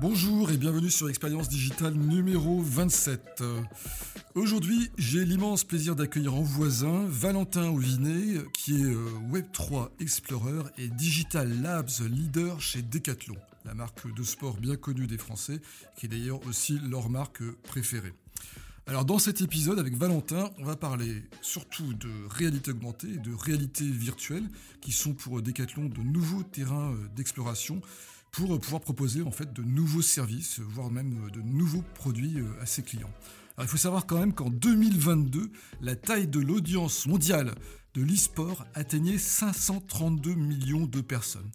Bonjour et bienvenue sur Expérience Digitale numéro 27. Aujourd'hui, j'ai l'immense plaisir d'accueillir en voisin Valentin Auvinet, qui est euh, Web3 Explorer et Digital Labs Leader chez Decathlon, la marque de sport bien connue des Français, qui est d'ailleurs aussi leur marque préférée. Alors dans cet épisode avec Valentin, on va parler surtout de réalité augmentée et de réalité virtuelle qui sont pour Decathlon de nouveaux terrains euh, d'exploration pour pouvoir proposer en fait de nouveaux services, voire même de nouveaux produits euh, à ses clients. Il faut savoir quand même qu'en 2022, la taille de l'audience mondiale de l'e-sport atteignait 532 millions de personnes.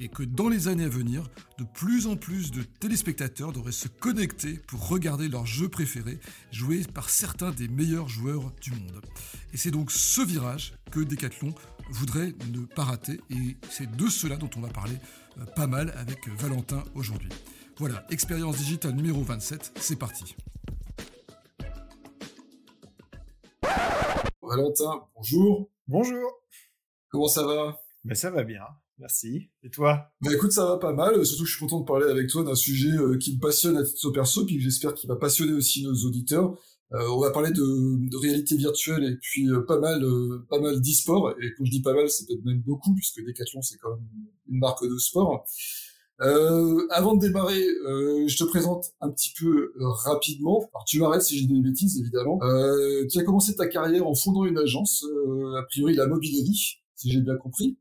Et que dans les années à venir, de plus en plus de téléspectateurs devraient se connecter pour regarder leurs jeux préférés joués par certains des meilleurs joueurs du monde. Et c'est donc ce virage que Decathlon voudrait ne pas rater. Et c'est de cela dont on va parler euh, pas mal avec Valentin aujourd'hui. Voilà, expérience digitale numéro 27, c'est parti. Valentin, bonjour. Bonjour. Comment ça va? Ben, Ça va bien, merci. Et toi? Ben écoute, ça va pas mal, surtout que je suis content de parler avec toi d'un sujet euh, qui me passionne à titre perso, puis j'espère qu'il va passionner aussi nos auditeurs. Euh, on va parler de, réalité virtuelle et puis euh, pas mal, pas mal d'e-sport. Et quand je dis pas mal, c'est peut-être même beaucoup, puisque Decathlon c'est quand même une marque de sport. Euh, avant de démarrer, euh, je te présente un petit peu euh, rapidement. Alors tu m'arrêtes si j'ai des bêtises, évidemment. Euh, tu as commencé ta carrière en fondant une agence, euh, a priori la Mobilerie, si j'ai bien compris.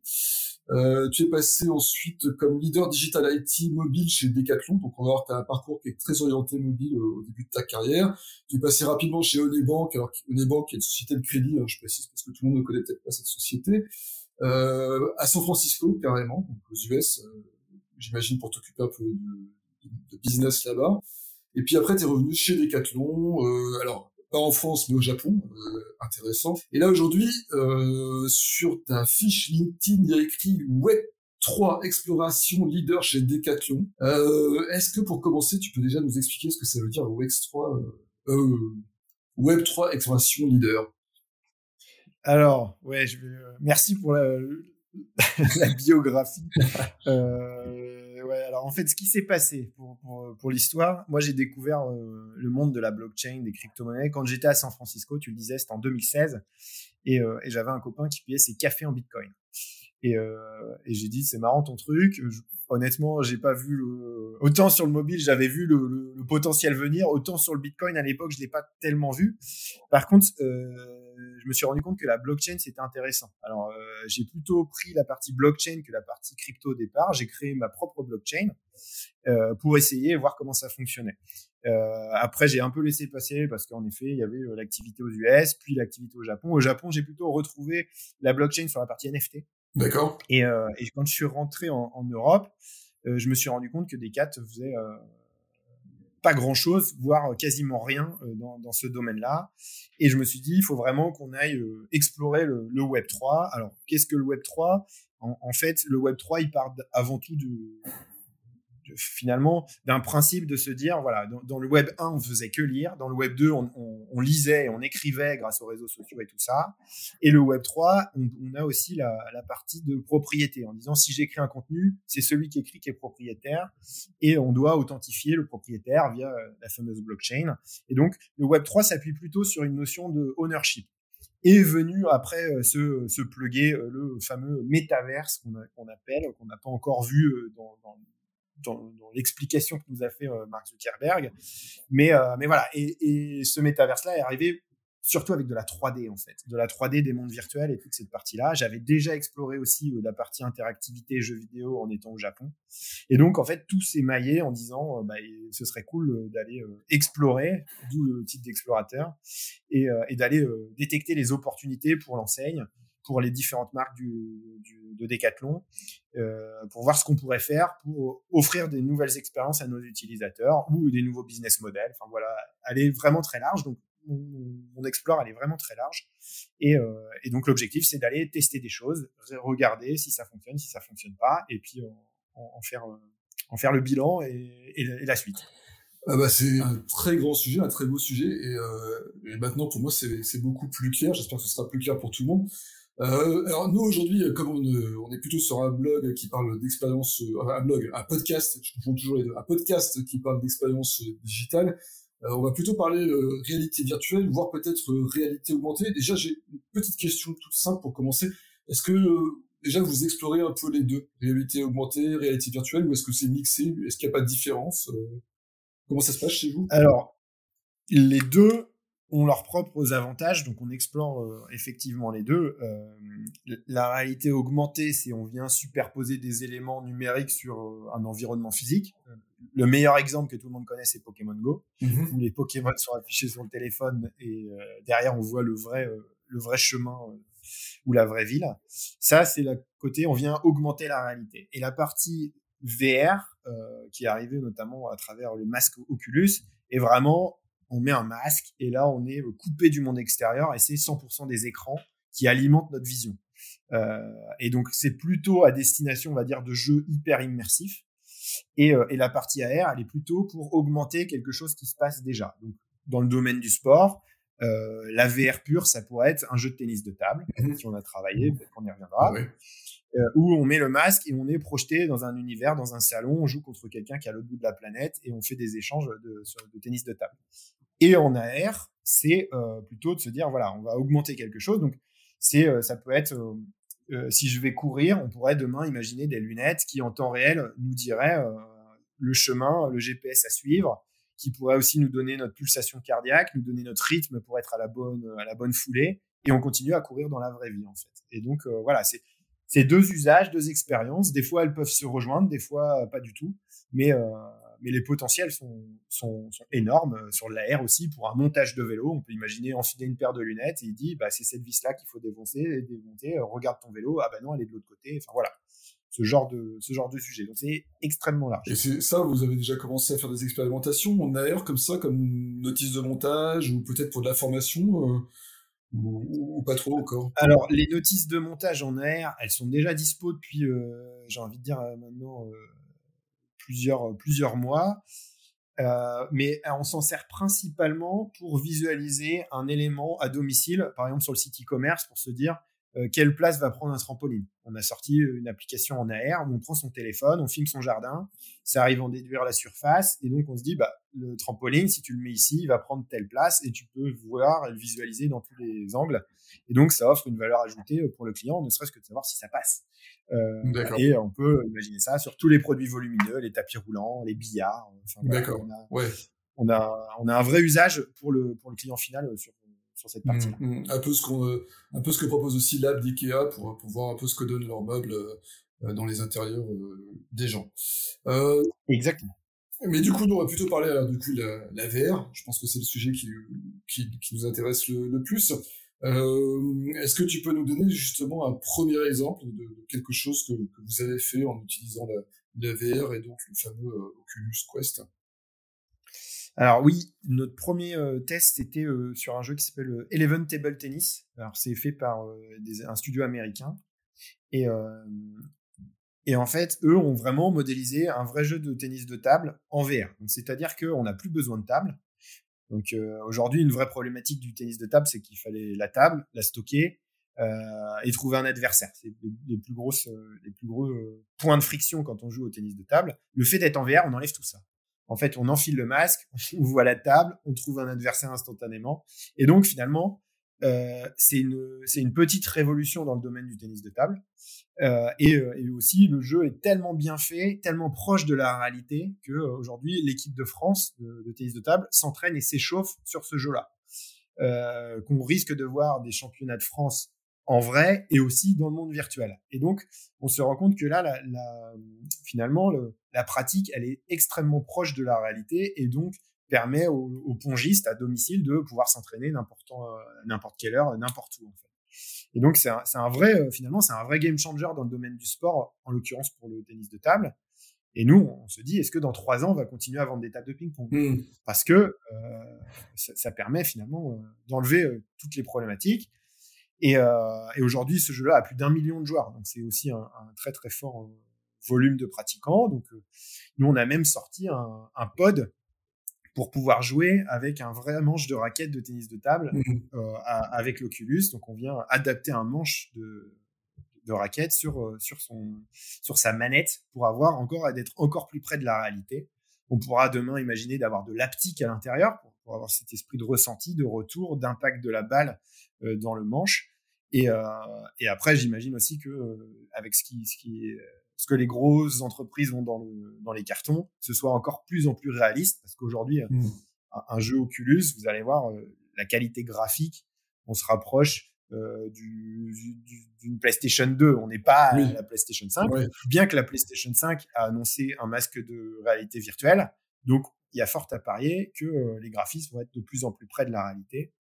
Tu es passé ensuite comme leader digital IT mobile chez Decathlon, donc on va voir que tu as un parcours qui est très orienté mobile au début de ta carrière. Tu es passé rapidement chez Onebank, alors Onebank est une société de crédit, hein, je précise parce que tout le monde ne connaît peut-être pas cette société. à San Francisco carrément, donc aux US j'imagine, pour t'occuper un peu de, de, business là-bas. Et puis après, tu es revenu chez Decathlon, euh, alors pas en France, mais au Japon, euh, intéressant. Et là, aujourd'hui, euh, sur ta fiche LinkedIn, il y a écrit Web 3 Exploration Leader chez Decathlon. Euh, Est-ce que pour commencer, tu peux déjà nous expliquer ce que ça veut dire Web 3, euh, Web 3 Exploration Leader? Alors, ouais, je vais, euh, merci pour la, la biographie. Euh, ouais, alors en fait, ce qui s'est passé pour, pour, pour l'histoire, moi j'ai découvert euh, le monde de la blockchain, des crypto-monnaies quand j'étais à San Francisco, tu le disais, c'était en 2016, et, euh, et j'avais un copain qui payait ses cafés en bitcoin. Et, euh, et j'ai dit, c'est marrant ton truc. Honnêtement, j'ai pas vu le... autant sur le mobile, j'avais vu le, le, le, potentiel venir, autant sur le bitcoin à l'époque, je l'ai pas tellement vu. Par contre, euh, je me suis rendu compte que la blockchain c'était intéressant. Alors euh, j'ai plutôt pris la partie blockchain que la partie crypto au départ. J'ai créé ma propre blockchain euh, pour essayer voir comment ça fonctionnait. Euh, après j'ai un peu laissé passer parce qu'en effet il y avait l'activité aux US, puis l'activité au Japon. Au Japon j'ai plutôt retrouvé la blockchain sur la partie NFT. D'accord. Et, et, quand je suis rentré en, en Europe, je me suis rendu compte que Decat faisait pas grand-chose, voire quasiment rien euh, dans, dans ce domaine-là. Et je me suis dit, il faut vraiment qu'on aille euh, explorer le, le, Web 3. Alors, qu'est-ce que le Web 3 en, en, fait, le Web 3, il part avant tout de, finalement d'un principe de se dire voilà dans, le web 1 on faisait que lire. Dans le web 2 on, on, on, lisait on écrivait grâce aux réseaux sociaux et tout ça. Et le web 3 on, a aussi la, partie de propriété en disant si j'écris un contenu c'est celui qui écrit qui est propriétaire et on doit authentifier le propriétaire via la fameuse blockchain. Et donc le web 3 s'appuie plutôt sur une notion de ownership est venu après euh, se, se pluguer euh, le fameux métaverse qu'on appelle, qu'on n'a pas encore vu euh, dans, dans, dans, dans l'explication que nous a fait euh, Mark Zuckerberg. Mais, euh, mais voilà, et, et ce métaverse-là est arrivé surtout avec de la 3D en fait, de la 3D des mondes virtuels et toute cette partie-là. J'avais déjà exploré aussi euh, la partie interactivité jeux vidéo en étant au Japon. Et donc en fait tout s'est maillé en disant bah, ce serait cool d'aller explorer, d'où le titre d'explorateur, et, et d'aller détecter les opportunités pour l'enseigne, pour les différentes marques du, du de Decathlon, euh, pour voir ce qu'on pourrait faire pour offrir des nouvelles expériences à nos utilisateurs ou des nouveaux business models. Enfin voilà, elle est vraiment très large. Donc mon, explore, elle est vraiment très large. Et, euh, et donc l'objectif, c'est d'aller tester des choses, regarder si ça fonctionne, si ça fonctionne pas, et puis en, en faire en faire le bilan et, et, et la suite. Ah bah c'est un très grand sujet, un très beau sujet, et, euh, et maintenant pour moi c'est beaucoup plus clair. J'espère que ce sera plus clair pour tout le monde. Euh, alors nous aujourd'hui, comme on, on, est plutôt sur un blog qui parle d'expérience, un blog, un podcast, je confonds toujours les deux, un podcast qui parle d'expérience digitale, euh, on va plutôt parler euh, réalité virtuelle, voire peut-être euh, réalité augmentée. Déjà, j'ai une petite question toute simple pour commencer. Est-ce que déjà vous explorez un peu les deux, réalité augmentée, réalité virtuelle, ou est-ce que c'est mixé Est-ce qu'il n'y a pas de différence Comment ça se passe chez vous? Alors, les deux ont leurs propres avantages, donc on explore effectivement les deux. la réalité augmentée, c'est on vient superposer des éléments numériques sur un environnement physique le meilleur exemple que tout le monde connaît, c'est Pokémon Go, mhm. où les Pokémon sont affichés sur le téléphone et euh, derrière on voit le vrai, euh, le vrai chemin euh, ou la vraie ville. Ça, c'est le côté, on vient augmenter la réalité. Et la partie VR, qui est arrivée notamment à travers le masque Oculus, est vraiment, on met un masque et là on est coupé du monde extérieur et c'est 100% des écrans qui alimentent notre vision. et donc c'est plutôt à destination, on va dire, de jeux hyper immersifs euh, et, la partie AR, elle est plutôt pour augmenter quelque chose qui se passe déjà. Donc, dans le domaine du sport, euh, la VR pure, ça pourrait être un jeu de tennis de table, mmh si on a travaillé, peut-être qu'on y reviendra, euh, où on met le masque et on est projeté dans un univers, dans un salon, on joue contre quelqu'un qui est à l'autre bout de la planète et on fait des échanges de, de tennis de table. Et en AR, c'est plutôt de se dire, voilà, on va augmenter quelque chose. Donc, c'est, ça peut être euh, si je vais courir, on pourrait demain imaginer des lunettes qui en temps réel nous diraient euh, le chemin, le GPS à suivre, qui pourrait aussi nous donner notre pulsation cardiaque, nous donner notre rythme pour être à la bonne, à la bonne foulée, et on continue à courir dans la vraie vie en fait. Et donc euh, voilà, c'est c'est deux usages, deux expériences. Des fois, elles peuvent se rejoindre, des fois pas du tout. Mais mais les potentiels sont, sont, sont énormes euh, sur l'AR aussi pour un montage de vélo. On peut imaginer enfiler une paire de lunettes et il dit bah, c'est cette vis-là qu'il faut défoncer démonter. Euh, regarde ton vélo, ah ben non, elle est de l'autre côté. Enfin voilà, ce genre de, ce genre de sujet. Donc c'est extrêmement large. Et c'est ça, vous avez déjà commencé à faire des expérimentations en AR comme ça, comme notice de montage ou peut-être pour de la formation euh, ou, pas trop encore? Alors, les notices de montage en AR, elles sont déjà dispo depuis, j'ai envie de dire maintenant, plusieurs, plusieurs mois. Euh, mais on s'en sert principalement pour visualiser un élément à domicile, par exemple sur le site e-commerce, pour se dire euh, quelle place va prendre un trampoline. On a sorti une application en AR où on prend son téléphone, on filme son jardin, ça arrive en déduire la surface, et donc on se dit, bah, le trampoline, si tu le mets ici, il va prendre telle place, et tu peux voir et le visualiser dans tous les angles. Et donc ça offre une valeur ajoutée pour le client, ne serait-ce que de savoir si ça passe. Euh, et on peut imaginer ça sur tous les produits volumineux, les tapis roulants, les billards. D'accord. On a, on a, un vrai usage pour le, pour le client final sur, sur cette partie. Mmh, mmh. Un peu ce qu'on, euh, un peu ce que propose aussi l'app d'IKEA pour, pour voir un peu ce que donnent leurs meubles euh, dans les intérieurs des gens. Exactement. Mais du coup, on va plutôt parler alors, du coup la, la VR. Je pense que c'est le sujet qui, nous intéresse le, plus. Euh, Est-ce que tu peux nous donner justement un premier exemple de, quelque chose que, vous avez fait en utilisant la, VR et donc le fameux euh, Oculus Quest? Alors oui, notre premier euh, test c'était euh, sur un jeu qui s'appelle Eleven Table Tennis. Alors c'est fait par un studio américain et et en fait eux ont vraiment modélisé un vrai jeu de tennis de table en VR. c'est-à-dire qu'on n'a plus besoin de table. Donc euh, aujourd'hui, une vraie problématique du tennis de table, c'est qu'il fallait la table, la stocker euh, et trouver un adversaire. C'est les, plus grosses, euh, les plus gros points de friction quand on joue au tennis de table. Le fait d'être en VR, on enlève tout ça. En fait, on enfile le masque, on voit la table, on trouve un adversaire instantanément. Et donc finalement, euh, c'est une, une petite révolution dans le domaine du tennis de table. Euh, et, euh, et, aussi, le jeu est tellement bien fait, tellement proche de la réalité que euh, aujourd'hui, l'équipe de France de, de, tennis de table s'entraîne et s'échauffe sur ce jeu-là. Euh, qu'on risque de voir des championnats de France en vrai et aussi dans le monde virtuel. Et donc, on se rend compte que là, la, la, finalement, le, la pratique, elle est extrêmement proche de la réalité et donc permet aux, pongistes à domicile de pouvoir s'entraîner n'importe n'importe quelle heure, n'importe où. En fait. Et donc c'est un, un, vrai, euh, finalement, c'est un vrai game changer dans le domaine du sport, en l'occurrence pour le tennis de table. Et nous, on se dit, est-ce que dans trois ans, on va continuer à vendre des tables de ping-pong? Mmh. Parce que euh, ça, ça, permet finalement euh, d'enlever euh, toutes les problématiques. Et, euh, et aujourd'hui, ce jeu-là a plus d'un million de joueurs. Donc c'est aussi un, un, très très fort volume de pratiquants. Donc nous, on a même sorti un, un pod pour pouvoir jouer avec un vrai manche de raquette de tennis de table mmh avec l'Oculus. Donc on vient adapter un manche de, de raquette sur, sur, son, sur sa manette pour avoir encore d'être encore plus près de la réalité. On pourra demain imaginer d'avoir de l'aptique à l'intérieur pour, avoir cet esprit de ressenti, de retour, d'impact de la balle dans le manche. Et, et après, j'imagine aussi que avec ce qui, ce qui est ce que les grosses entreprises ont dans, le, dans les cartons, ce soit encore plus en plus réaliste, parce qu'aujourd'hui, mmh. un, jeu Oculus, vous allez voir, la qualité graphique, on se rapproche euh, d'une PlayStation 2. On n'est pas à la PlayStation 5, bien que la PlayStation 5 a annoncé un masque de réalité virtuelle. Donc, il y a fort à parier que les graphismes vont être de plus en plus près de la réalité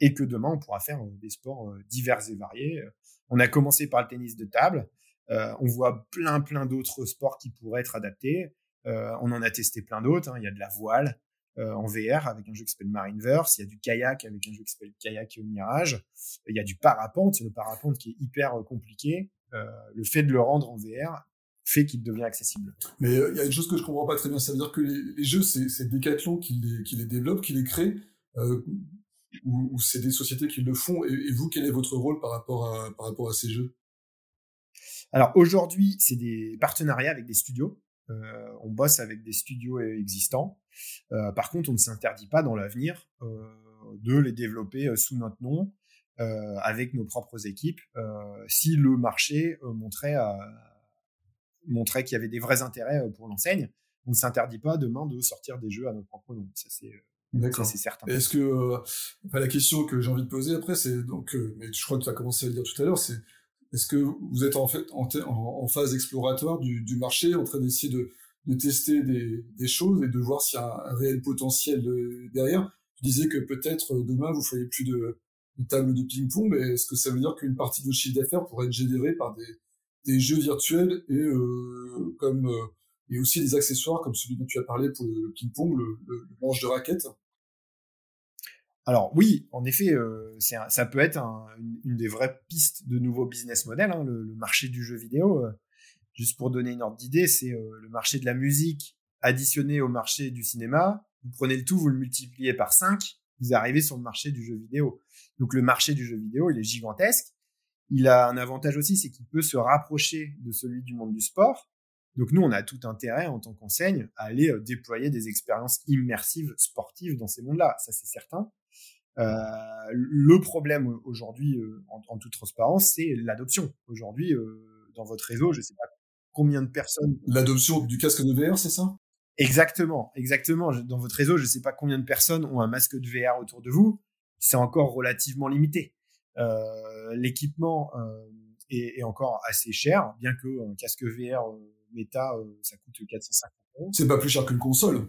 et que demain, on pourra faire des sports divers et variés. On a commencé par le tennis de table. Euh, on voit plein, plein d'autres sports qui pourraient être adaptés. Euh, on en a testé plein d'autres. Hein. Il y a de la voile euh, en VR avec un jeu qui s'appelle Marineverse. Il y a du kayak avec un jeu qui s'appelle Kayak Mirage. Il y a du parapente. Le parapente qui est hyper compliqué. le fait de le rendre en VR fait qu'il devient accessible. Mais il y a une chose que je comprends pas très bien, ça veut dire que les, jeux, c'est Decathlon qui les, qui les développe, qui les crée, ou, c'est des sociétés qui le font, et, vous, quel est votre rôle par rapport par rapport à ces jeux? Alors aujourd'hui, c'est des partenariats avec des studios. Euh, on bosse avec des studios existants. Euh, par contre, on ne s'interdit pas dans l'avenir euh, de les développer sous notre nom, avec nos propres équipes, si le marché montrait, montrait qu'il y avait des vrais intérêts pour l'enseigne. On ne s'interdit pas demain de sortir des jeux à notre propre nom. Ça c'est c'est certain. Est-ce que la question que j'ai envie de poser après, c'est donc, mais je crois que tu as commencé à le dire tout à l'heure, c'est est-ce que vous êtes en fait en, phase exploratoire du, marché, en train d'essayer de, tester des, choses et de voir s'il y a un, réel potentiel derrière? Tu disais que peut-être euh, demain vous feriez plus de, table de ping-pong, mais est-ce que ça veut dire qu'une partie de votre chiffre d'affaires pourrait être générée par des, jeux virtuels et euh, comme euh, et aussi des accessoires comme celui dont tu as parlé pour le ping-pong, le, le, manche de raquette alors oui, en effet, euh, ça peut être une, des vraies pistes de nouveaux business models, hein, le, marché du jeu vidéo. Euh, juste pour donner une ordre d'idée, c'est euh, le marché de la musique additionné au marché du cinéma. Vous prenez le tout, vous le multipliez par 5, vous arrivez sur le marché du jeu vidéo. Donc le marché du jeu vidéo, il est gigantesque. Il a un avantage aussi, c'est qu'il peut se rapprocher de celui du monde du sport. Donc nous, on a tout intérêt en tant qu'enseigne à aller déployer des expériences immersives sportives dans ces mondes-là, ça c'est certain. Euh, le problème aujourd'hui, euh, en, toute transparence, c'est l'adoption. Aujourd'hui, euh, dans votre réseau, je ne sais pas combien de personnes. L'adoption du casque de VR, c'est ça? Exactement, exactement. Dans votre réseau, je ne sais pas combien de personnes ont un masque de VR autour de vous. C'est encore relativement limité. L'équipement est, encore assez cher, bien que un casque VR Meta, ça coûte 450 euros. C'est pas plus cher qu'une console.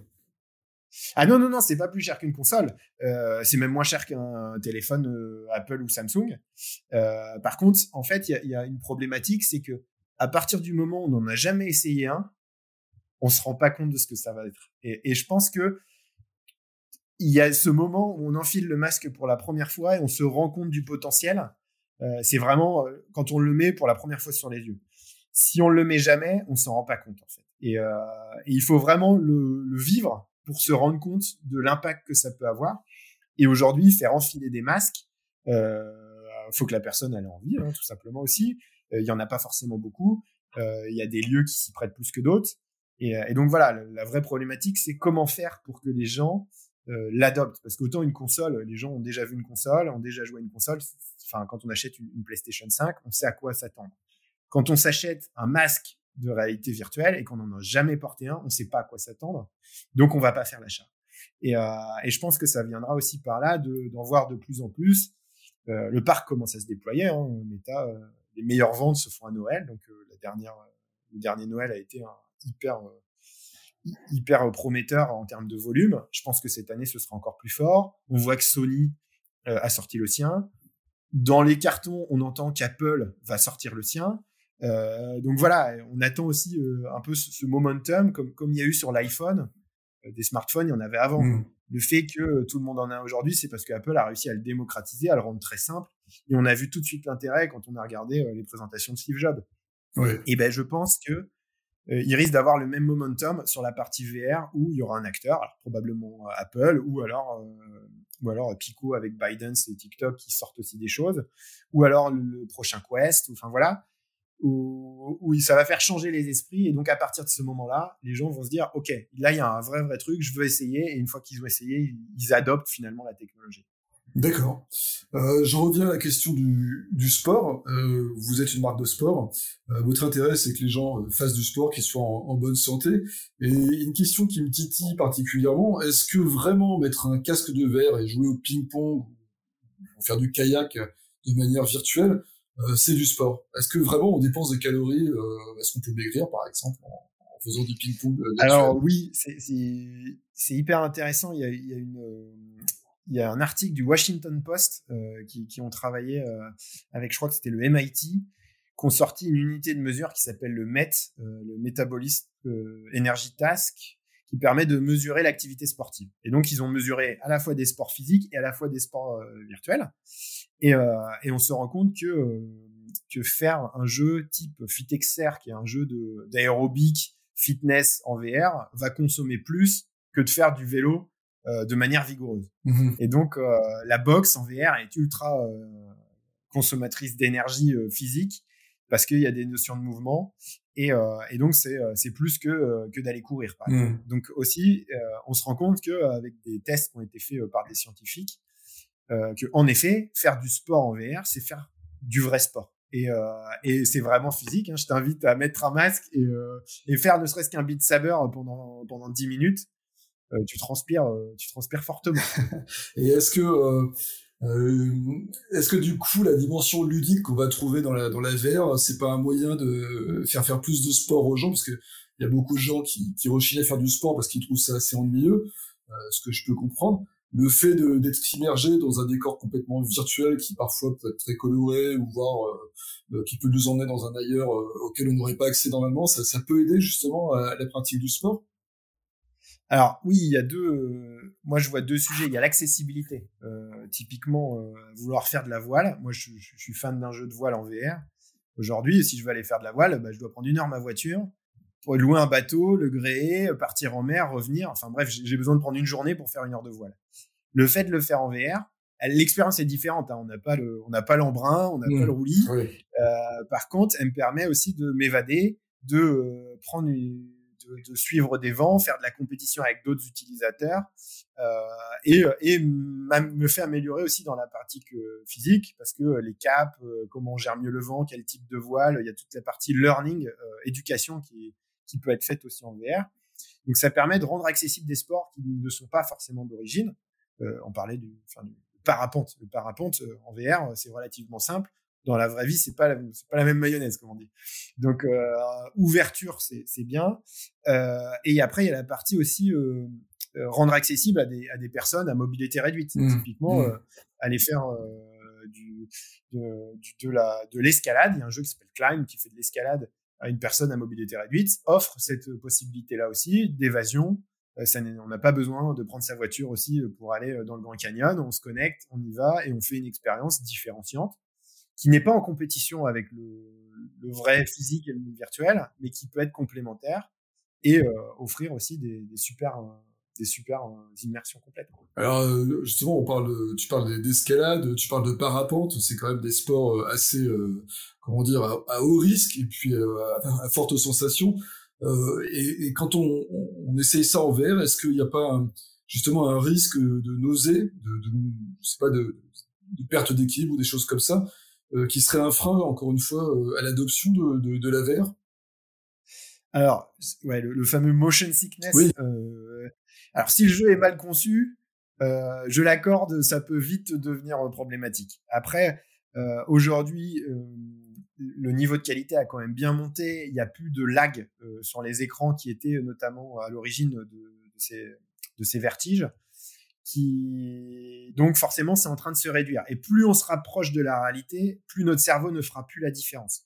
Ah non, non, non, c'est pas plus cher qu'une console. Euh, c'est même moins cher qu'un téléphone euh, Apple ou Samsung. Euh, par contre, en fait, il y, a, une problématique, c'est que à partir du moment où on n'en a jamais essayé un, on se rend pas compte de ce que ça va être. Et, je pense que il y a ce moment où on enfile le masque pour la première fois et on se rend compte du potentiel. c'est vraiment quand on le met pour la première fois sur les yeux. Si on le met jamais, on s'en rend pas compte en fait. Et, il faut vraiment le vivre pour se rendre compte de l'impact que ça peut avoir. Et aujourd'hui, faire enfiler des masques, euh, faut que la personne ait envie, hein, tout simplement aussi. Euh, il y en a pas forcément beaucoup. Euh, il y a des lieux qui s'y prêtent plus que d'autres. Et, euh, donc voilà, la, vraie problématique, c'est comment faire pour que les gens euh, l'adoptent. Parce qu'autant une console, les gens ont déjà vu une console, ont déjà joué à une console. Enfin, quand on achète une, une PlayStation 5, on sait à quoi s'attendre. Quand on s'achète un masque de réalité virtuelle et qu'on n'en a jamais porté un, on ne sait pas à quoi s'attendre. Donc, on va pas faire l'achat. Et, euh, et, je pense que ça viendra aussi par là d'en voir de plus en plus. Euh, le parc commence à se déployer. Hein, Meta, euh, les meilleures ventes se font à Noël. Donc, la dernière, le dernier Noël a été un hyper, hyper prometteur en termes de volume. Je pense que cette année, ce sera encore plus fort. On voit que Sony a sorti le sien. Dans les cartons, on entend qu'Apple va sortir le sien. Euh, donc voilà, on attend aussi euh, un peu ce, momentum, comme, comme il y a eu sur l'iPhone, euh, des smartphones, il y en avait avant. Mm. Le fait que tout le monde en a aujourd'hui, c'est parce qu'Apple a réussi à le démocratiser, à le rendre très simple. Et on a vu tout de suite l'intérêt quand on a regardé les présentations de Steve Jobs. Et ben, je pense que il risque d'avoir le même momentum sur la partie VR où il y aura un acteur, alors probablement Apple ou alors ou alors Pico avec Biden et TikTok qui sortent aussi des choses, ou alors le, prochain Quest, enfin voilà, où, ça va faire changer les esprits. Et donc à partir de ce moment-là, les gens vont se dire, ok, là il y a un vrai vrai truc, je veux essayer. Et une fois qu'ils ont essayé, ils adoptent finalement la technologie. D'accord. Euh, J'en reviens à la question du, du sport. Euh, vous êtes une marque de sport. Euh, votre intérêt, c'est que les gens euh, fassent du sport, qu'ils soient en, en, bonne santé. Et une question qui me titille particulièrement, est-ce que vraiment mettre un casque de verre et jouer au ping-pong ou faire du kayak de manière virtuelle, euh, c'est du sport Est-ce que vraiment on dépense des calories euh, Est-ce qu'on peut maigrir, par exemple, en, faisant du ping-pong Alors oui, c'est hyper intéressant. Il y a, il y a une il y a un article du Washington Post euh, qui, qui, ont travaillé euh, avec, je crois que c'était le MIT, qui ont sorti une unité de mesure qui s'appelle le MET, euh, le Metabolist euh, Energy Task, qui permet de mesurer l'activité sportive. Et donc, ils ont mesuré à la fois des sports physiques et à la fois des sports euh, virtuels. Et, et, on se rend compte que, que faire un jeu type FitXR, qui est un jeu d'aérobic, fitness en VR, va consommer plus que de faire du vélo euh, de manière vigoureuse. Mmh et donc, euh, la boxe en VR est ultra euh, consommatrice d'énergie physique parce qu'il y a des notions de mouvement. Et, et donc, c'est, c'est plus que, que d'aller courir. Par mmh. Donc, aussi, on se rend compte qu'avec des tests qui ont été faits par des scientifiques, que en effet, faire du sport en VR, c'est faire du vrai sport. Et, euh, et c'est vraiment physique. Hein. Je t'invite à mettre un masque et, euh, et faire ne serait-ce qu'un beat saber pendant, pendant 10 minutes. Euh, tu transpires, euh, tu transpires fortement. Et est-ce que euh, est-ce que du coup la dimension ludique qu'on va trouver dans la dans la VR, c'est pas un moyen de faire faire plus de sport aux gens? Parce que il y a beaucoup de gens qui qui rechignent à faire du sport parce qu'ils trouvent ça assez ennuyeux, ce que je peux comprendre. Le fait d'être immergé dans un décor complètement virtuel qui parfois peut être très coloré ou voir qui peut nous emmener dans un ailleurs auquel on n'aurait pas accès normalement, ça, peut aider justement à la pratique du sport? Alors oui, il y a deux. Euh, moi, je vois deux sujets. Il y a l'accessibilité. Euh, typiquement, euh, vouloir faire de la voile. Moi, je, suis fan d'un jeu de voile en VR. Aujourd'hui, si je veux aller faire de la voile, bah, je dois prendre une heure ma voiture pour louer un bateau, le gréer, partir en mer, revenir. Enfin bref, j'ai besoin de prendre une journée pour faire une heure de voile. Le fait de le faire en VR, l'expérience est différente. Hein. On n'a pas le, on n'a pas l'embrun, on n'a pas mmh. le roulis. par contre, elle me permet aussi de m'évader, de prendre une de, suivre des vents, faire de la compétition avec d'autres utilisateurs euh, et, et me fait améliorer aussi dans la pratique physique parce que les caps, euh, comment on gère mieux le vent, quel type de voile, il y a toute la partie learning, euh, éducation qui, qui peut être faite aussi en VR. Donc ça permet de rendre accessibles des sports qui ne sont pas forcément d'origine. on parlait du, enfin, du parapente. Le parapente en VR, c'est relativement simple dans la vraie vie, c'est pas c'est pas la même mayonnaise, comme on dit. Donc euh, ouverture, c'est c'est bien. Euh, et après, il y a la partie aussi euh, euh, rendre accessible à des à des personnes à mobilité réduite. Mmh. Typiquement, mmh. Euh, aller faire du de, de la de l'escalade. Il y a un jeu qui s'appelle Climb qui fait de l'escalade à une personne à mobilité réduite. Offre cette possibilité là aussi d'évasion. Ça, on n'a pas besoin de prendre sa voiture aussi pour aller dans le Grand Canyon. On se connecte, on y va et on fait une expérience différenciante qui n'est pas en compétition avec le, le, vrai physique et le virtuel, mais qui peut être complémentaire et euh, offrir aussi des, des super euh, des super euh, immersions complètes. Alors justement, on parle, tu parles d'escalade, tu parles de parapente, c'est quand même des sports assez, comment dire, à, haut risque et puis à, forte sensation. Et, et, quand on, on, essaye ça en VR, est-ce qu'il n'y a pas justement un risque de nausée, de, de je sais pas, de, de perte d'équilibre ou des choses comme ça euh, qui serait un frein, encore une fois, euh, à l'adoption de, de, de, la VR Alors, ouais, le, fameux motion sickness. Oui. Euh, alors, si le jeu est mal conçu, euh, je l'accorde, ça peut vite devenir problématique. Après, euh, aujourd'hui, le niveau de qualité a quand même bien monté. Il n'y a plus de lag sur les écrans qui étaient notamment à l'origine de, ces, de ces vertiges qui donc forcément c'est en train de se réduire. Et plus on se rapproche de la réalité, plus notre cerveau ne fera plus la différence.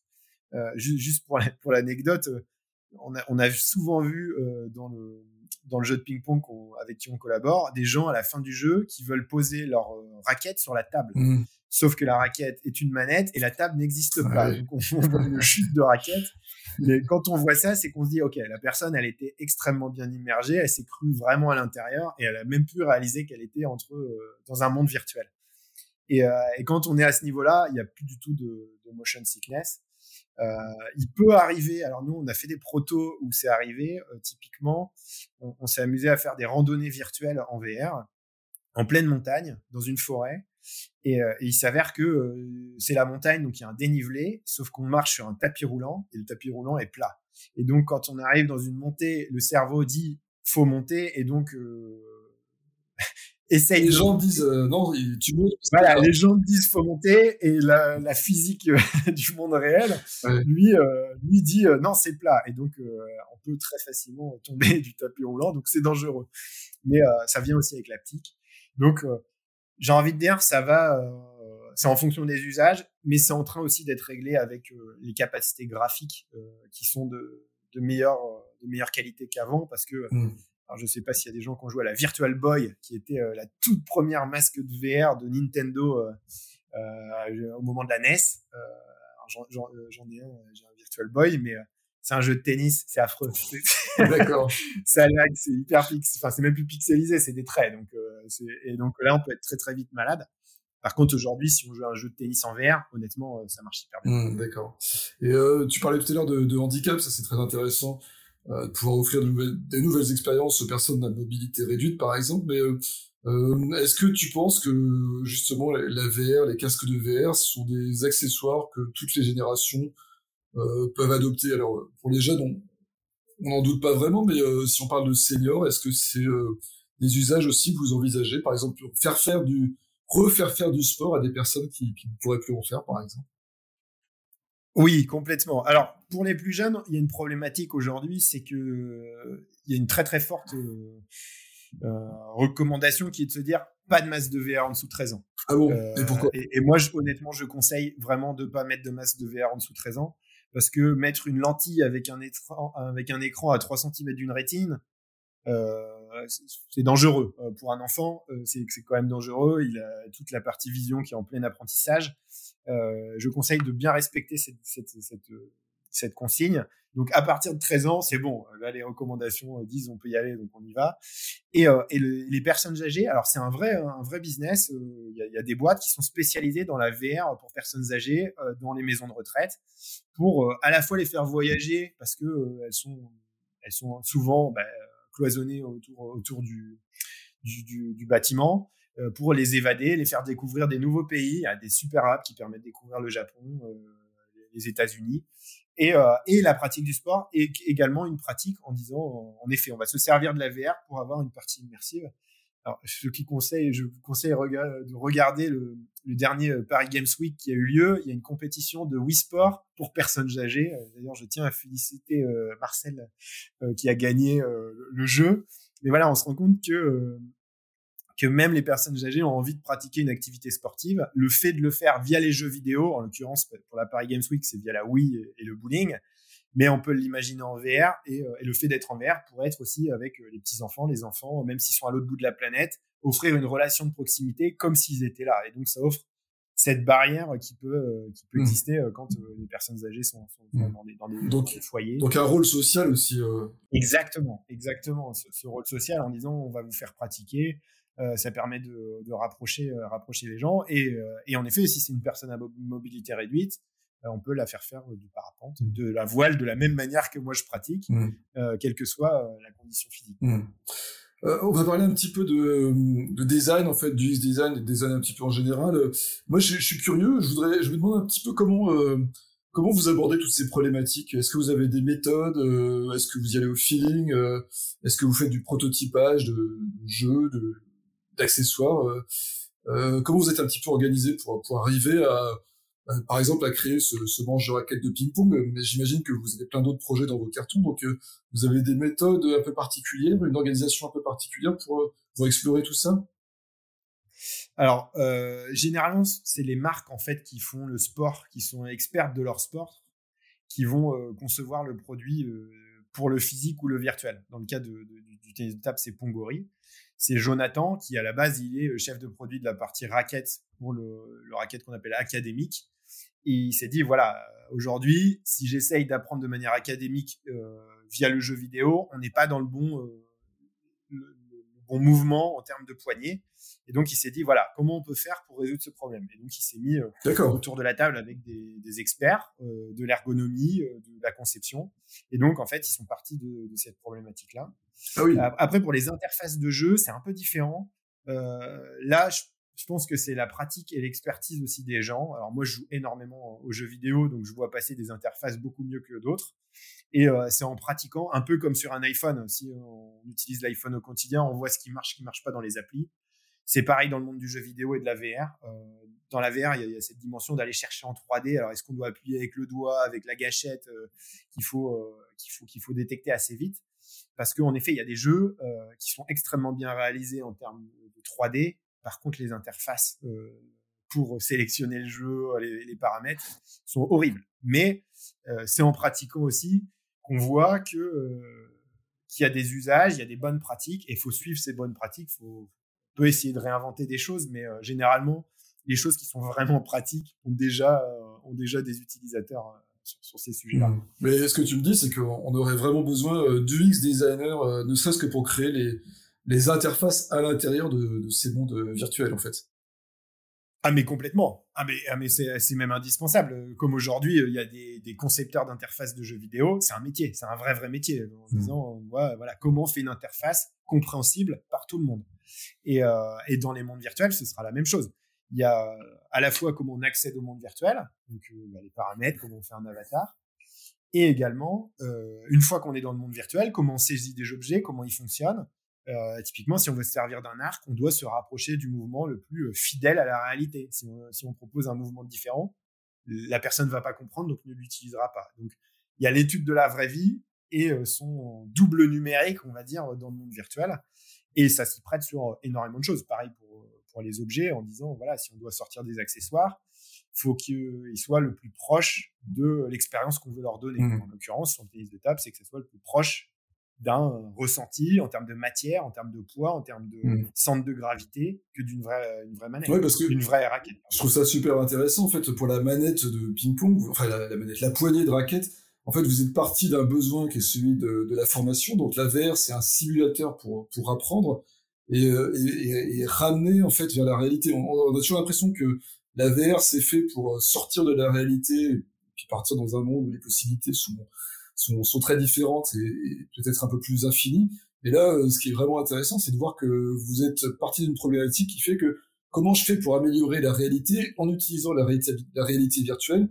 Euh, juste pour l'anecdote, euh, on a, on a souvent vu euh, dans le dans le jeu de ping-pong avec qui on collabore, des gens à la fin du jeu qui veulent poser leur raquette sur la table. Mmh. Sauf que la raquette est une manette et la table n'existe pas. Donc on voit une chute de raquette. Mais quand on voit ça, c'est qu'on se dit, OK, la personne, elle était extrêmement bien immergée, elle s'est crue vraiment à l'intérieur et elle a même pu réaliser qu'elle était entre dans un monde virtuel. Et, et, quand on est à ce niveau-là, il n'y a plus du tout de, de motion sickness. Euh, il peut arriver, alors nous on a fait des protos où c'est arrivé, euh, typiquement, on, s'est amusé à faire des randonnées virtuelles en VR, en pleine montagne, dans une forêt, et, euh, il s'avère que c'est la montagne, donc il y a un dénivelé, sauf qu'on marche sur un tapis roulant, et le tapis roulant est plat. Et donc quand on arrive dans une montée, le cerveau dit faut monter, et donc essaye. Les gens disent euh, non, tu montes. Voilà, les gens disent faut monter et la, la physique euh, du monde réel, lui, euh, lui dit non, c'est plat. Et donc, on peut très facilement tomber du tapis roulant, donc c'est dangereux. Mais ça vient aussi avec l'aptique. Donc, j'ai envie de dire, ça va, c'est en fonction des usages, mais c'est en train aussi d'être réglé avec les capacités graphiques qui sont de, de meilleure, de meilleure qualité qu'avant, parce que mmh. Alors, je sais pas s'il y a des gens qui ont joué à la Virtual Boy, qui était euh, la toute première masque de VR de Nintendo euh, euh, au moment de la NES. J'en ai un, j'ai un Virtual Boy, mais c'est un jeu de tennis, c'est affreux. D'accord. ça lag, c'est hyper pix, enfin c'est même plus pixelisé, c'est des traits. Donc et donc là on peut être très très vite malade. Par contre aujourd'hui, si on joue à un jeu de tennis en VR, honnêtement, ça marche hyper bien. Mmh, d'accord. Et tu parlais tout à l'heure de, de handicap, ça c'est très intéressant. Euh, pouvoir offrir de nouvelles, des nouvelles expériences aux personnes à mobilité réduite, par exemple. Mais euh, euh, est-ce que tu penses que justement la, VR, les casques de VR, sont des accessoires que toutes les générations peuvent adopter? Alors pour les jeunes, on n'en doute pas vraiment, mais si on parle de seniors, est-ce que c'est des usages aussi que vous envisagez, par exemple, faire faire du refaire faire du sport à des personnes qui, qui ne pourraient plus en faire, par exemple oui, complètement. Alors, pour les plus jeunes, il y a une problématique aujourd'hui, c'est que euh, il y a une très très forte euh, euh, recommandation qui est de se dire pas de masque de VR en dessous de 13 ans. Ah bon? Et pourquoi? et, moi, honnêtement, je conseille vraiment de pas mettre de masque de VR en dessous de 13 ans parce que mettre une lentille avec un écran, avec un écran à 3 cm d'une rétine, c'est dangereux pour un enfant. c'est quand même dangereux. Il a toute la partie vision qui est en plein apprentissage. Euh, je conseille de bien respecter cette, cette, cette, cette, consigne. Donc à partir de 13 ans, c'est bon. Là, les recommandations euh, disent on peut y aller, donc on y va. Et, euh, et les personnes âgées, alors c'est un vrai, un vrai business. Il y, a, des boîtes qui sont spécialisées dans la VR pour personnes âgées, dans les maisons de retraite, pour à la fois les faire voyager parce que elles sont, elles sont souvent bah, cloisonnées autour, autour du, du, du, bâtiment euh, pour les évader, les faire découvrir des nouveaux pays. A des super apps qui permettent de découvrir le Japon, euh, les États-Unis. Et, euh, et, la pratique du sport est également une pratique en disant, en effet, on va se servir de la VR pour avoir une partie immersive. Alors, ce qui conseille, je vous conseille de regarder le, le, dernier Paris Games Week qui a eu lieu. Il y a une compétition de Wii Sport pour personnes âgées. D'ailleurs, je tiens à féliciter Marcel qui a gagné le jeu. Mais voilà, on se rend compte que que même les personnes âgées ont envie de pratiquer une activité sportive. Le fait de le faire via les jeux vidéo, en l'occurrence pour la Paris Games Week, c'est via la Wii et le bowling, mais on peut l'imaginer en VR et, euh, et le fait d'être en VR pourrait être aussi avec euh, les petits enfants, les enfants, même s'ils sont à l'autre bout de la planète, offrir une relation de proximité comme s'ils étaient là. Et donc ça offre cette barrière qui peut euh, qui peut mmh. exister quand les personnes âgées sont, sont mmh. dans, des, dans, des, donc, foyers. Donc un rôle social aussi. Exactement, exactement. Ce, ce, rôle social en disant on va vous faire pratiquer, ça permet de, de rapprocher, euh, rapprocher les gens. Et, euh, et, en effet, si c'est une personne à mobilité réduite, on peut la faire faire du parapente, de la voile de la même manière que moi je pratique, mmh. quelle que soit la condition physique. Mmh. on va parler un petit peu de, de design, en fait, du design et design un petit peu en général. moi, je, je, suis curieux, je voudrais, je me demande un petit peu comment, comment vous abordez toutes ces problématiques. Est-ce que vous avez des méthodes Est-ce que vous y allez au feeling Est-ce que vous faites du prototypage de, de jeux, de, d'accessoires. Euh, euh, comment vous êtes un petit peu organisé pour, pour arriver à, par exemple, à créer ce, ce manche de raquette de ping-pong, mais j'imagine que vous avez plein d'autres projets dans vos cartons, donc euh, vous avez des méthodes un peu particulières, une organisation un peu particulière pour, pour explorer tout ça? Alors, euh, généralement, c'est les marques en fait qui font le sport, qui sont expertes de leur sport, qui vont concevoir le produit pour le physique ou le virtuel. Dans le cas du tennis de table, c'est Pongori. C'est Jonathan qui, à la base, il est chef de produit de la partie raquette pour le, le raquette qu'on appelle académique. Et il s'est dit, voilà, aujourd'hui, si j'essaye d'apprendre de manière académique euh, via le jeu vidéo, on n'est pas dans le bon, euh, bon mouvement en termes de poignée. Et donc, il s'est dit, voilà, comment on peut faire pour résoudre ce problème? Et donc, il s'est mis euh, autour de la table avec des, experts euh, de l'ergonomie, euh, de la conception. Et donc, en fait, ils sont partis de, cette problématique-là. Ah oui. Après, pour les interfaces de jeu, c'est un peu différent. là, je, je pense que c'est la pratique et l'expertise aussi des gens. Alors moi, je joue énormément aux jeux vidéo, donc je vois passer des interfaces beaucoup mieux que d'autres. Et euh, c'est en pratiquant, un peu comme sur un iPhone. Si on utilise l'iPhone au quotidien, on voit ce qui marche, ce qui marche pas dans les applis. C'est pareil dans le monde du jeu vidéo et de la VR. Euh, dans la VR, il y, a, cette dimension d'aller chercher en 3D. Alors, est-ce qu'on doit appuyer avec le doigt, avec la gâchette euh, qu'il faut détecter assez vite? Parce qu'en effet, il y a des jeux qui sont extrêmement bien réalisés en termes de 3D. Par contre, les interfaces pour sélectionner le jeu, les, paramètres, sont horribles. Mais c'est en pratiquant aussi qu'on voit que euh, qu'il y a des usages, il y a des bonnes pratiques, et il faut suivre ces bonnes pratiques. Faut, on peut essayer de réinventer des choses, mais euh, généralement, les choses qui sont vraiment pratiques ont déjà, euh, ont déjà des utilisateurs sur, ces sujets-là. Mmh. Mais ce que tu me dis, c'est qu'on aurait vraiment besoin d'UX designer, ne serait-ce que pour créer les, les interfaces à l'intérieur de, de, ces mondes virtuels, en fait. Ah mais complètement. Ah mais, ah mais c'est même indispensable. Comme aujourd'hui, il y a des, des concepteurs d'interfaces de jeux vidéo. C'est un métier, c'est un vrai vrai métier. En mmh. disant voilà comment on fait une interface compréhensible par tout le monde. Et, euh, et dans les mondes virtuels, ce sera la même chose. Il y a à la fois comment on accède au monde virtuel, donc euh, bah, les paramètres, comment on fait un avatar, et également euh, une fois qu'on est dans le monde virtuel, comment on saisit des objets, comment ils fonctionnent, euh, typiquement, si on veut se servir d'un arc, on doit se rapprocher du mouvement le plus euh, fidèle à la réalité. Si on, propose un mouvement différent, la personne ne va pas comprendre, donc ne l'utilisera pas. Donc, il y a l'étude de la vraie vie et euh, son double numérique, on va dire, dans le monde virtuel. Et ça s'y prête sur énormément de choses. Pareil pour, pour les objets, en disant, voilà, si on doit sortir des accessoires, il faut qu'ils soient le plus proche de l'expérience qu'on veut leur donner. Mmh. En l'occurrence, sur le tennis de table, c'est que ce soit le plus proche d'un ressenti en termes de matière, en termes de poids, en termes de mmh. centre de gravité que d'une vraie, une vraie manette, parce que d'une vraie raquette. Je trouve ça super intéressant en fait pour la manette de ping-pong, enfin la, manette, la poignée de raquette. En fait, vous êtes parti d'un besoin qui est celui de, de, la formation. Donc la VR, c'est un simulateur pour pour apprendre et, euh, et, et, ramener en fait vers la réalité. On, on a toujours l'impression que la VR c'est fait pour euh, sortir de la réalité et puis partir dans un monde où les possibilités sont sont, sont très différentes et, peut-être un peu plus infinies. Et là, euh, ce qui est vraiment intéressant, c'est de voir que vous êtes parti d'une problématique qui fait que comment je fais pour améliorer la réalité en utilisant la réalité, la réalité virtuelle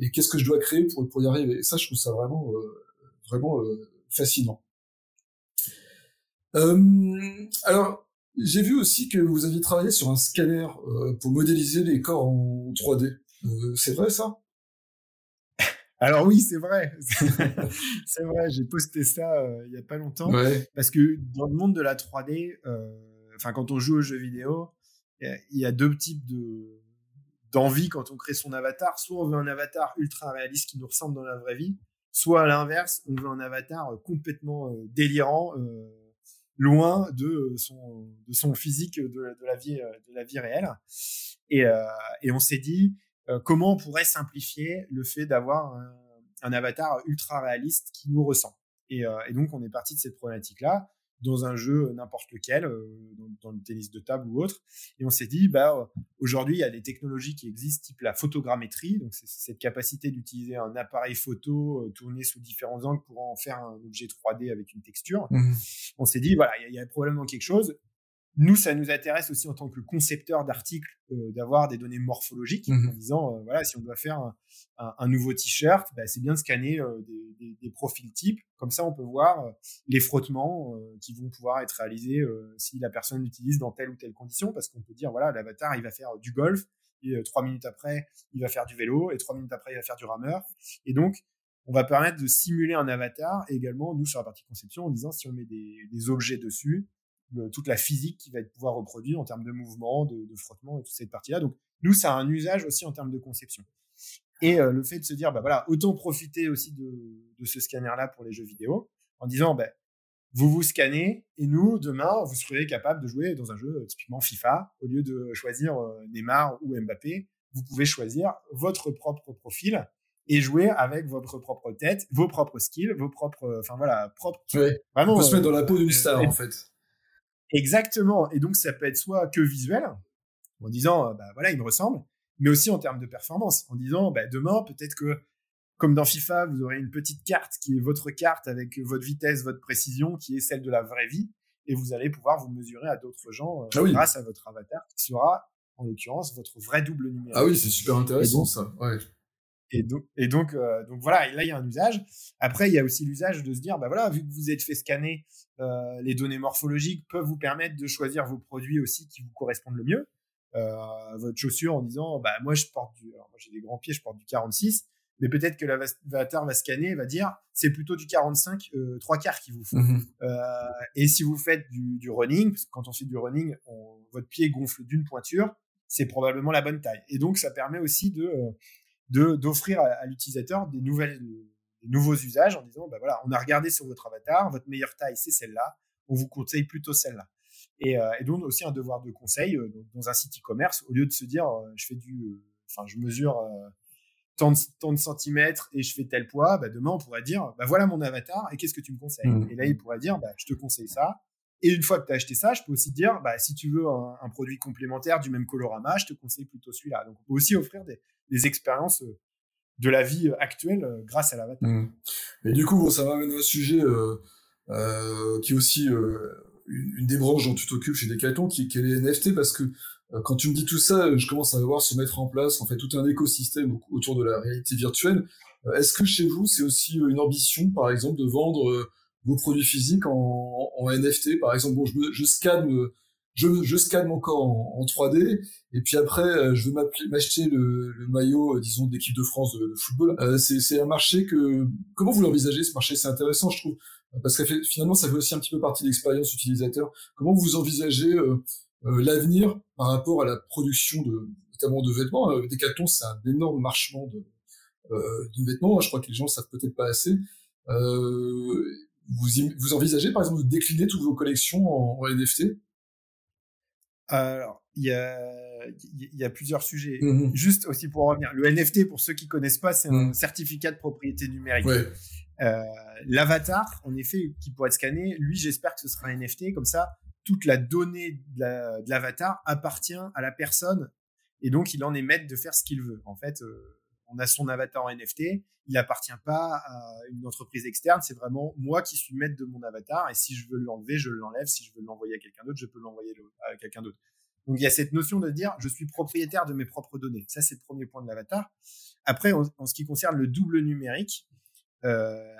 et qu'est-ce que je dois créer pour, pour y arriver. Et ça, je trouve ça vraiment, euh, vraiment euh, fascinant. Euh, alors, j'ai vu aussi que vous aviez travaillé sur un scanner pour modéliser les corps en 3D. c'est vrai ça? Alors oui, c'est vrai. c'est vrai, j'ai posté ça euh, il y a pas longtemps. Parce que dans le monde de la 3D, euh, enfin quand on joue aux jeux vidéo, il y, a deux types de d'envie quand on crée son avatar. Soit on veut un avatar ultra réaliste qui nous ressemble dans la vraie vie, soit à l'inverse, on veut un avatar euh, complètement délirant, loin de son de son physique de, la vie de la vie réelle. Et, et on s'est dit euh, comment on pourrait simplifier le fait d'avoir un, avatar ultra réaliste qui nous ressent. Euh, et, donc, on est parti de cette problématique-là dans un jeu n'importe lequel, euh, dans, le tennis de table ou autre. Et on s'est dit, bah, aujourd'hui, il y a des technologies qui existent, type la photogrammétrie. Donc, c'est cette capacité d'utiliser un appareil photo tourné sous différents angles pour en faire un objet 3D avec une texture. Mmh. On s'est dit, voilà, il y, a probablement quelque chose. Nous, ça nous intéresse aussi en tant que concepteur d'articles euh, d'avoir des données morphologiques mmh en disant, euh, voilà, si on doit faire un, nouveau t-shirt, bah, c'est bien de scanner euh, des, profils types. Comme ça, on peut voir les frottements qui vont pouvoir être réalisés si la personne l'utilise dans telle ou telle condition, parce qu'on peut dire, voilà, l'avatar, il va faire du golf, et trois minutes après, il va faire du vélo, et trois minutes après, il va faire du rameur. Et donc, on va permettre de simuler un avatar également, nous, sur la partie conception, en disant si on met des objets dessus, toute la physique qui va être pouvoir reproduire en termes de mouvement, de, frottement et toute cette partie-là. Donc, nous, ça a un usage aussi en termes de conception. Et euh, le fait de se dire, bah voilà, autant profiter aussi de, ce scanner-là pour les jeux vidéo. en disant, ben, vous vous scannez et nous, demain, vous serez capable de jouer dans un jeu typiquement FIFA. Au lieu de choisir Neymar ou Mbappé, vous pouvez choisir votre propre profil et jouer avec votre propre tête, vos propres skills, vos propres, enfin voilà, propres. Vraiment. On peut se mettre dans la peau d'une star en fait. Exactement. Et donc ça peut être soit que visuel, en disant, bah voilà, il me ressemble, mais aussi en termes de performance, en disant, bah, demain peut-être que comme dans FIFA, vous aurez une petite carte qui est votre carte avec votre vitesse, votre précision, qui est celle de la vraie vie, et vous allez pouvoir vous mesurer à d'autres gens euh, ah grâce à votre avatar, qui sera, en l'occurrence, votre vrai double numérique. Ah oui, c'est super intéressant ça. Ouais. Et donc, et donc, euh, donc voilà, et là il y a un usage. Après, il y a aussi l'usage de se dire, bah voilà, vu que vous êtes fait scanner, euh, les données morphologiques peuvent vous permettre de choisir vos produits aussi qui vous correspondent le mieux. Euh, votre chaussure en disant, bah moi je porte du, alors moi j'ai des grands pieds, je porte du 46, mais peut-être que l'avatar va scanner, va dire, c'est plutôt du 45, euh, trois quarts qui vous faut. Euh, et si vous faites du, du running, parce que quand on fait du running, on, votre pied gonfle d'une pointure, c'est probablement la bonne taille. Et donc ça permet aussi de euh, d'offrir à, l'utilisateur des nouvelles des nouveaux usages en disant bah voilà on a regardé sur votre avatar votre meilleure taille c'est celle-là on vous conseille plutôt celle-là et, euh, et, donc aussi un devoir de conseil euh, dans un site e-commerce au lieu de se dire euh, je fais du enfin je mesure tant de, tant de, centimètres et je fais tel poids bah demain on pourrait dire bah voilà mon avatar et qu'est-ce que tu me conseilles? Mmh. et là il pourrait dire bah je te conseille ça et une fois que tu as acheté ça, je peux aussi te dire, bah, si tu veux un, un, produit complémentaire du même colorama, je te conseille plutôt celui-là. Donc, on peut aussi offrir des, des expériences euh, de la vie euh, actuelle euh, grâce à l'avatar. Mmh. Et du coup, ça m'amène à un sujet qui est aussi une des branches dont tu t'occupes chez Decathlon, qui, qui est les NFT, parce que quand tu me dis tout ça, je commence à voir se mettre en place en fait tout un écosystème autour de la réalité virtuelle. Est-ce que chez vous, c'est aussi une ambition, par exemple, de vendre vos produits physiques en, NFT Par exemple, bon, je, je scanne je, je scanne mon corps en, 3D et puis après euh, je veux m'acheter le, le, maillot euh, disons d'équipe de France de, football. Euh, c'est un marché que comment vous l'envisagez ce marché? C'est intéressant je trouve parce que finalement ça fait aussi un petit peu partie de l'expérience utilisateur. Comment vous envisagez l'avenir par rapport à la production de notamment de vêtements? Decathlon c'est un énorme marchement de, de vêtements je crois que les gens savent peut-être pas assez. Vous, vous envisagez par exemple de décliner toutes vos collections en NFT alors, il y a, y a plusieurs sujets. Mmh Juste aussi pour revenir, le NFT, pour ceux qui connaissent pas, c'est un mmh. certificat de propriété numérique. Euh, L'avatar, en effet, qui pourrait être scanné, lui, j'espère que ce sera un NFT. Comme ça, toute la donnée de l'avatar appartient à la personne et donc il en est maître de faire ce qu'il veut. En fait, euh, on a son avatar en NFT, il appartient pas à une entreprise externe, c'est vraiment moi qui suis maître de mon avatar et si je veux l'enlever, je l'enlève, si je veux l'envoyer à quelqu'un d'autre, je peux l'envoyer à quelqu'un d'autre. Donc il y a cette notion de dire je suis propriétaire de mes propres données. Ça c'est le premier point de l'avatar. Après en, ce qui concerne le double numérique, euh,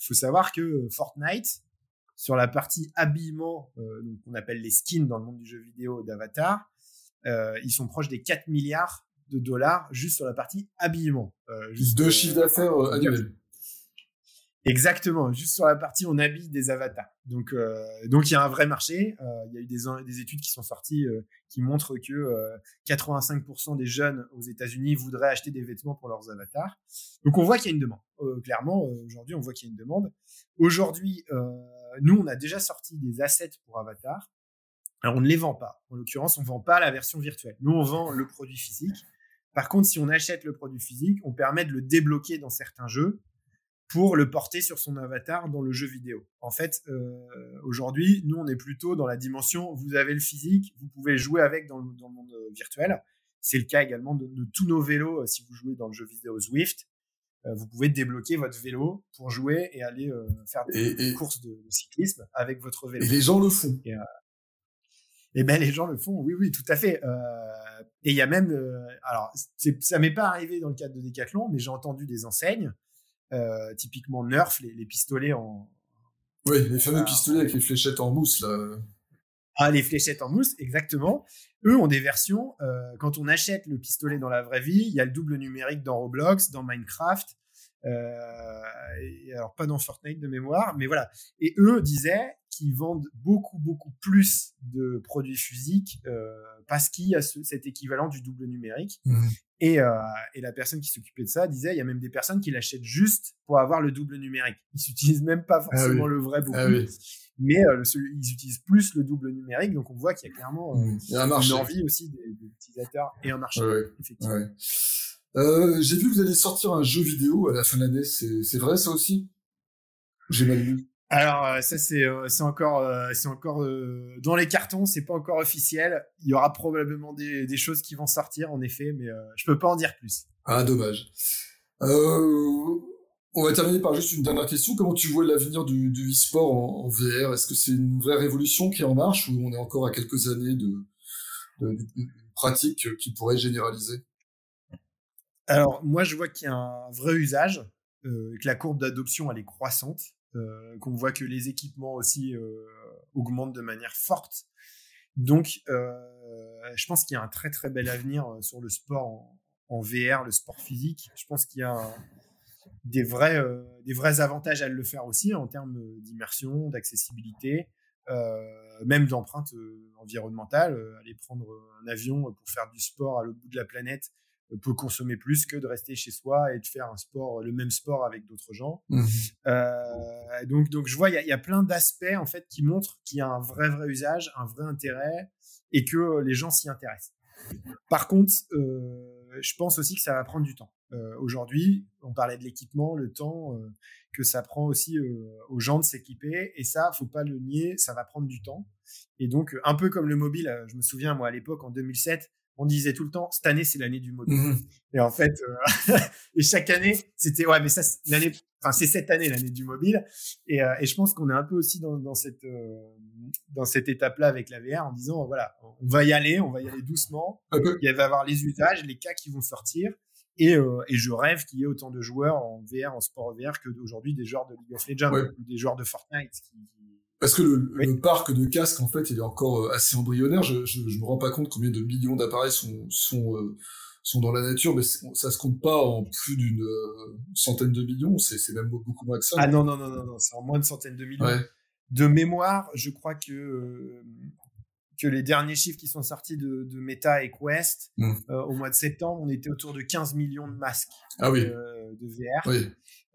il faut savoir que Fortnite sur la partie habillement, euh, qu'on appelle les skins dans le monde du jeu vidéo d'avatar, euh, ils sont proches des 4 milliards de dollars juste sur la partie habillement. Euh, juste deux chiffres d'affaires euh, annuels. Exactement, juste sur la partie on habille des avatars. Donc euh, donc il y a un vrai marché. Euh, il y a eu des, des études qui sont sorties euh, qui montrent que 85% des jeunes aux États-Unis voudraient acheter des vêtements pour leurs avatars. Donc on voit qu'il y a une demande. clairement, aujourd'hui on voit qu'il y a une demande. Aujourd'hui, nous on a déjà sorti des assets pour avatars. Alors on ne les vend pas. En l'occurrence, on vend pas la version virtuelle. Nous on vend le produit physique. Par contre, si on achète le produit physique, on permet de le débloquer dans certains jeux pour le porter sur son avatar dans le jeu vidéo. En fait, euh, aujourd'hui, nous, on est plutôt dans la dimension, vous avez le physique, vous pouvez jouer avec dans le, dans le monde euh, virtuel. C'est le cas également de, de, tous nos vélos. Euh, si vous jouez dans le jeu vidéo Zwift, euh, vous pouvez débloquer votre vélo pour jouer et aller euh, faire des, courses de, de, cyclisme avec votre vélo. Et les gens le font. Et, et ben les gens le font, oui, oui, tout à fait. Euh, et il y a même, euh, alors ça m'est pas arrivé dans le cadre de Decathlon, mais j'ai entendu des enseignes, euh, typiquement Nerf, les, les, pistolets en. Oui, les fameux pistolets avec les fléchettes en mousse là. Ah, les fléchettes en mousse, exactement. Eux ont des versions. Quand on achète le pistolet dans la vraie vie, il y a le double numérique dans Roblox, dans Minecraft. Euh, alors pas dans Fortnite de mémoire, mais voilà. Et eux disaient qui vendent beaucoup, beaucoup plus de produits physiques parce qu'il y a cet équivalent du double numérique. Mmh. Et, et, la personne qui s'occupait de ça disait, il y a même des personnes qui l'achètent juste pour avoir le double numérique. Ils n'utilisent même pas ah forcément le vrai beaucoup. Ah mais ils utilisent plus le double numérique, donc on voit qu'il y a clairement mmh. une envie aussi des, utilisateurs et un marché, effectivement. Euh, j'ai vu que vous allez sortir un jeu vidéo à la fin de l'année. C'est vrai ça aussi? J'ai mal lu. Alors euh, ça c'est euh, c'est encore c'est encore dans les cartons, c'est pas encore officiel. Il y aura probablement des, des choses qui vont sortir en effet, mais je peux pas en dire plus. Ah dommage. on va terminer par juste une dernière question. Comment tu vois l'avenir du, du e-sport en, VR Est-ce que c'est une vraie révolution qui est en marche ou on est encore à quelques années de, de, de pratiques qui pourraient généraliser? Alors, moi, je vois qu'il y a un vrai usage, euh, que la courbe d'adoption, elle est croissante, euh, qu'on voit que les équipements aussi euh, augmentent de manière forte. Donc, je pense qu'il y a un très, très bel avenir sur le sport en, VR, le sport physique. Je pense qu'il y a des, vrais, des vrais avantages à le faire aussi en termes d'immersion, d'accessibilité. même d'empreinte environnementale, aller prendre un avion pour faire du sport à l'autre bout de la planète, peut consommer plus que de rester chez soi et de faire un sport, le même sport avec d'autres gens. Mmh. Euh, donc, donc je vois, il y, a plein d'aspects en fait qui montrent qu'il y a un vrai vrai usage, un vrai intérêt et que les gens s'y intéressent. Par contre, euh, je pense aussi que ça va prendre du temps. Euh, Aujourd'hui, on parlait de l'équipement, le temps euh, que ça prend aussi euh, aux gens de s'équiper, et ça, faut pas le nier, ça va prendre du temps. Et donc, un peu comme le mobile, je me souviens moi à l'époque en 2007, on disait tout le temps, cette année, c'est l'année du mobile. Mmh et en fait, euh, et chaque année, c'était, ouais, mais ça, l'année, enfin, c'est cette année, l'année du mobile. Et, euh, et je pense qu'on est un peu aussi dans, dans cette, euh, dans cette étape-là avec la VR en disant, voilà, on va y aller, on va y aller doucement. Il va y avoir les usages, les cas qui vont sortir. Et, et je rêve qu'il y ait autant de joueurs en VR, en sport VR, que d'aujourd'hui des joueurs de League of Legends ou des joueurs de Fortnite qui, parce que le, parc de casques, en fait, il est encore euh, assez embryonnaire. Je, je me rends pas compte combien de millions d'appareils sont sont euh, sont dans la nature, mais ça se compte pas en plus d'une euh, centaine de millions. C'est même beaucoup moins que ça. Ah non non non non non, c'est en moins de centaines de millions. De mémoire, je crois que que les derniers chiffres qui sont sortis de, de Meta et Quest mmh. au mois de septembre, on était autour de 15 millions de masques ah oui. de VR. Oui.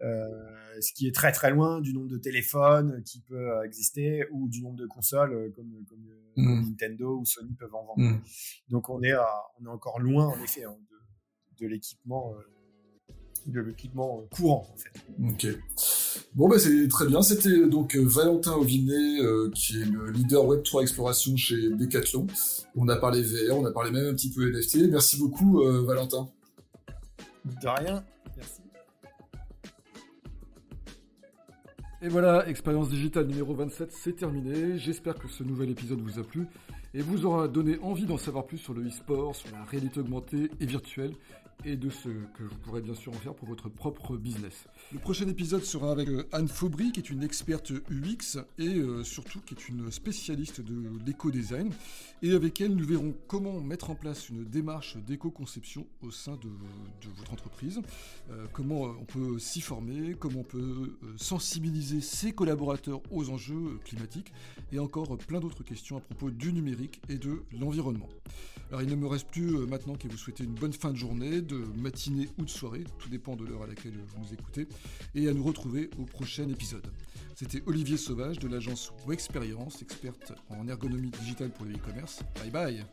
Euh, ce qui est très très loin du nombre de téléphones qui peut exister ou du nombre de consoles euh, comme, comme, mmh. Nintendo ou Sony peuvent en vendre. Mmh. Donc on est, on est encore loin en effet hein, de, de l'équipement euh, de l'équipement courant en fait. Ok. Bon bah c'est très bien. C'était donc Valentin Ovinet qui est le leader Web3 Exploration chez Decathlon. On a parlé VR, on a parlé même un petit peu NFT. Merci beaucoup Valentin. De rien. Et voilà, expérience digitale numéro 27, c'est terminé. J'espère que ce nouvel épisode vous a plu et vous aura donné envie d'en savoir plus sur le e-sport, sur la réalité augmentée et virtuelle et de ce que vous pourrez bien sûr en faire pour votre propre business. Le prochain épisode sera avec euh, Anne Faubry, qui est une experte UX et euh, surtout qui est une spécialiste de l'éco-design. Et avec elle, nous verrons comment mettre en place une démarche d'éco-conception au sein de, votre entreprise, euh, comment on peut s'y former, comment on peut sensibiliser ses collaborateurs aux enjeux climatiques et encore plein d'autres questions à propos du numérique et de l'environnement. Alors il ne me reste plus maintenant qu'à vous souhaiter une bonne fin de journée, de matinée ou de soirée, tout dépend de l'heure à laquelle vous nous écoutez, et à nous retrouver au prochain épisode. C'était Olivier Sauvage de l'agence Wexperience, experte en ergonomie digitale pour le e-commerce. Bye bye